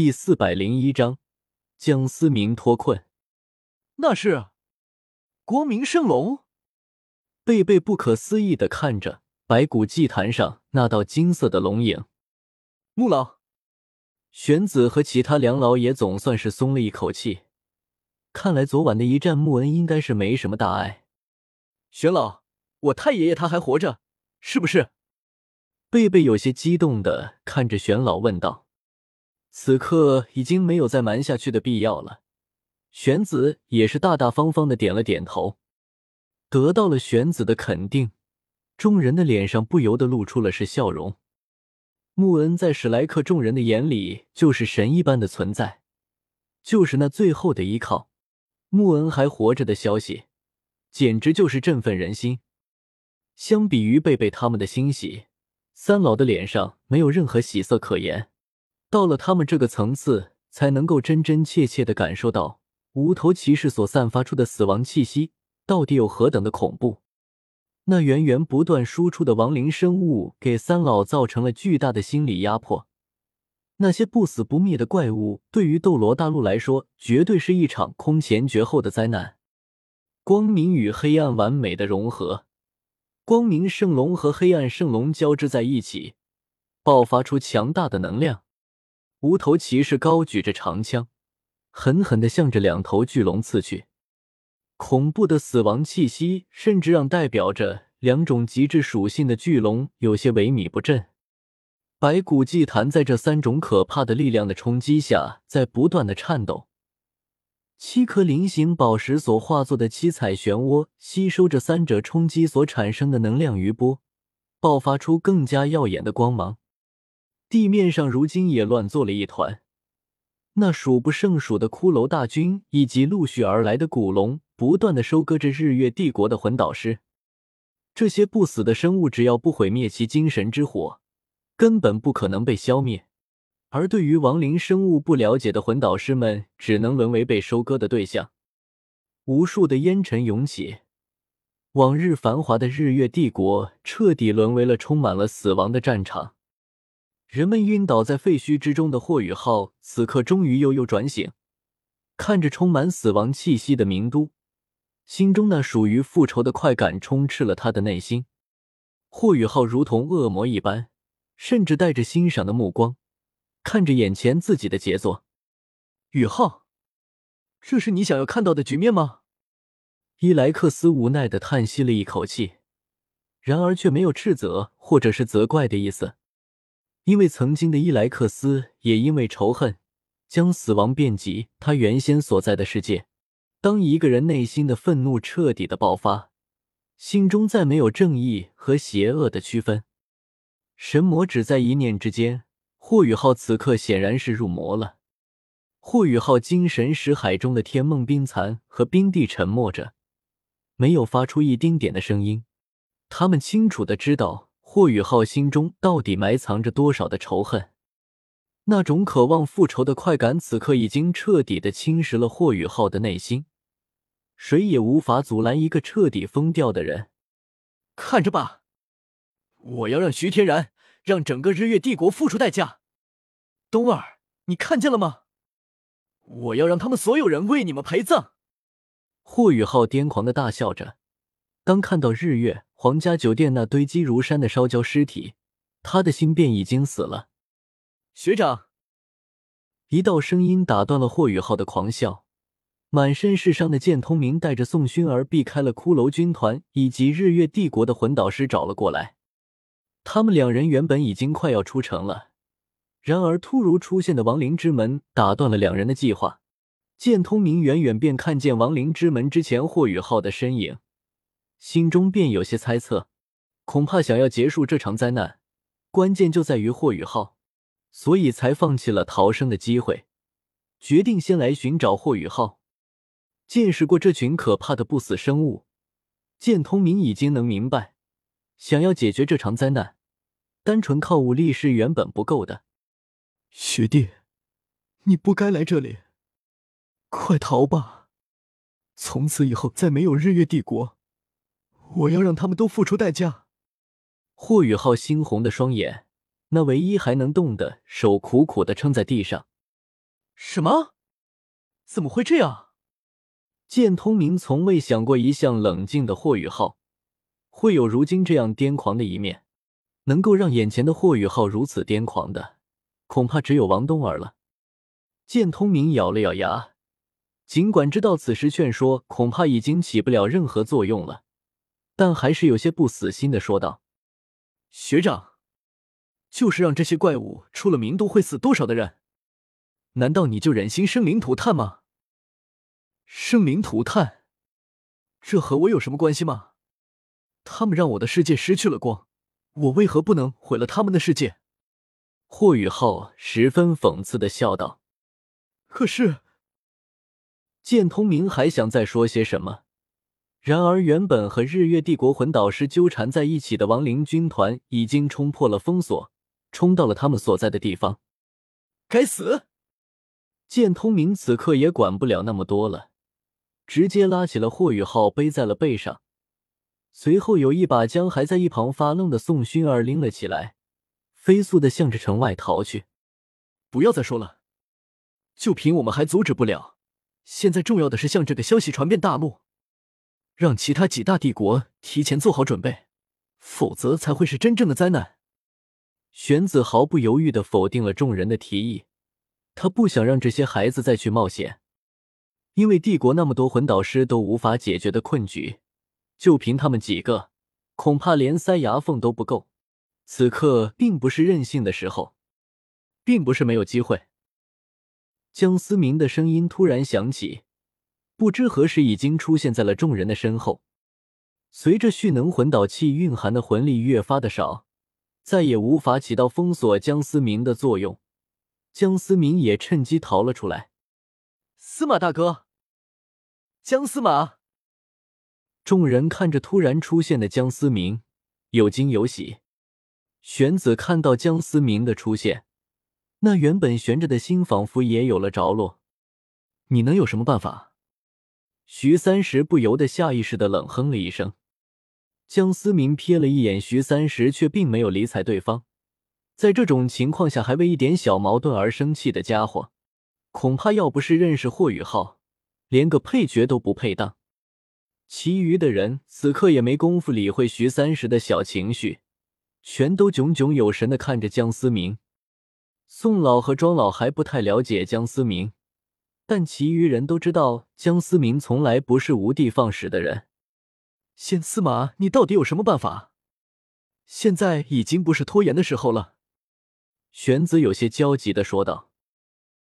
第四百零一章，江思明脱困。那是光明圣龙。贝贝不可思议的看着白骨祭坛上那道金色的龙影。穆老，玄子和其他两老也总算是松了一口气。看来昨晚的一战，穆恩应该是没什么大碍。玄老，我太爷爷他还活着，是不是？贝贝有些激动的看着玄老问道。此刻已经没有再瞒下去的必要了。玄子也是大大方方的点了点头。得到了玄子的肯定，众人的脸上不由得露出了是笑容。穆恩在史莱克众人的眼里就是神一般的存在，就是那最后的依靠。穆恩还活着的消息，简直就是振奋人心。相比于贝贝他们的欣喜，三老的脸上没有任何喜色可言。到了他们这个层次，才能够真真切切的感受到无头骑士所散发出的死亡气息到底有何等的恐怖。那源源不断输出的亡灵生物给三老造成了巨大的心理压迫。那些不死不灭的怪物对于斗罗大陆来说，绝对是一场空前绝后的灾难。光明与黑暗完美的融合，光明圣龙和黑暗圣龙交织在一起，爆发出强大的能量。无头骑士高举着长枪，狠狠地向着两头巨龙刺去。恐怖的死亡气息，甚至让代表着两种极致属性的巨龙有些萎靡不振。白骨祭坛在这三种可怕的力量的冲击下，在不断的颤抖。七颗菱形宝石所化作的七彩漩涡，吸收着三者冲击所产生的能量余波，爆发出更加耀眼的光芒。地面上如今也乱作了一团，那数不胜数的骷髅大军以及陆续而来的古龙，不断的收割着日月帝国的魂导师。这些不死的生物，只要不毁灭其精神之火，根本不可能被消灭。而对于亡灵生物不了解的魂导师们，只能沦为被收割的对象。无数的烟尘涌起，往日繁华的日月帝国，彻底沦为了充满了死亡的战场。人们晕倒在废墟之中的霍雨浩，此刻终于悠悠转醒，看着充满死亡气息的名都，心中那属于复仇的快感充斥了他的内心。霍雨浩如同恶魔一般，甚至带着欣赏的目光看着眼前自己的杰作。雨浩，这是你想要看到的局面吗？伊莱克斯无奈的叹息了一口气，然而却没有斥责或者是责怪的意思。因为曾经的伊莱克斯也因为仇恨，将死亡遍及他原先所在的世界。当一个人内心的愤怒彻底的爆发，心中再没有正义和邪恶的区分，神魔只在一念之间。霍雨浩此刻显然是入魔了。霍雨浩精神识海中的天梦冰蚕和冰帝沉默着，没有发出一丁点的声音。他们清楚的知道。霍雨浩心中到底埋藏着多少的仇恨？那种渴望复仇的快感，此刻已经彻底的侵蚀了霍雨浩的内心。谁也无法阻拦一个彻底疯掉的人。看着吧，我要让徐天然，让整个日月帝国付出代价。冬儿，你看见了吗？我要让他们所有人为你们陪葬。霍雨浩癫狂的大笑着。当看到日月皇家酒店那堆积如山的烧焦尸体，他的心便已经死了。学长，一道声音打断了霍雨浩的狂笑。满身是伤的剑通明带着宋薰儿避开了骷髅军团以及日月帝国的魂导师找了过来。他们两人原本已经快要出城了，然而突如出现的亡灵之门打断了两人的计划。剑通明远远便看见亡灵之门之前霍雨浩的身影。心中便有些猜测，恐怕想要结束这场灾难，关键就在于霍雨浩，所以才放弃了逃生的机会，决定先来寻找霍雨浩。见识过这群可怕的不死生物，剑通明已经能明白，想要解决这场灾难，单纯靠武力是原本不够的。学弟，你不该来这里，快逃吧！从此以后再没有日月帝国。我要让他们都付出代价。霍雨浩猩红的双眼，那唯一还能动的手苦苦的撑在地上，什么？怎么会这样？剑通明从未想过，一向冷静的霍雨浩会有如今这样癫狂的一面。能够让眼前的霍雨浩如此癫狂的，恐怕只有王东儿了。剑通明咬了咬牙，尽管知道此时劝说恐怕已经起不了任何作用了，但还是有些不死心的说道：“学长，就是让这些怪物出了名都会死多少的人，难道你就忍心生灵涂炭吗？生灵涂炭，这和我有什么关系吗？他们让我的世界失去了光。”我为何不能毁了他们的世界？霍雨浩十分讽刺的笑道。可是，剑通明还想再说些什么，然而原本和日月帝国魂导师纠缠在一起的亡灵军团已经冲破了封锁，冲到了他们所在的地方。该死！剑通明此刻也管不了那么多了，直接拉起了霍雨浩，背在了背上。随后，有一把将还在一旁发愣的宋薰儿拎了起来，飞速的向着城外逃去。不要再说了，就凭我们还阻止不了。现在重要的是向这个消息传遍大陆，让其他几大帝国提前做好准备，否则才会是真正的灾难。玄子毫不犹豫的否定了众人的提议，他不想让这些孩子再去冒险，因为帝国那么多魂导师都无法解决的困局。就凭他们几个，恐怕连塞牙缝都不够。此刻并不是任性的时候，并不是没有机会。江思明的声音突然响起，不知何时已经出现在了众人的身后。随着蓄能魂导器蕴含的魂力越发的少，再也无法起到封锁江思明的作用。江思明也趁机逃了出来。司马大哥，江司马。众人看着突然出现的江思明，有惊有喜。玄子看到江思明的出现，那原本悬着的心仿佛也有了着落。你能有什么办法？徐三石不由得下意识的冷哼了一声。江思明瞥了一眼徐三石，却并没有理睬对方。在这种情况下，还为一点小矛盾而生气的家伙，恐怕要不是认识霍雨浩，连个配角都不配当。其余的人此刻也没工夫理会徐三石的小情绪，全都炯炯有神的看着江思明。宋老和庄老还不太了解江思明，但其余人都知道江思明从来不是无的放矢的人。县司马，你到底有什么办法？现在已经不是拖延的时候了。玄子有些焦急的说道。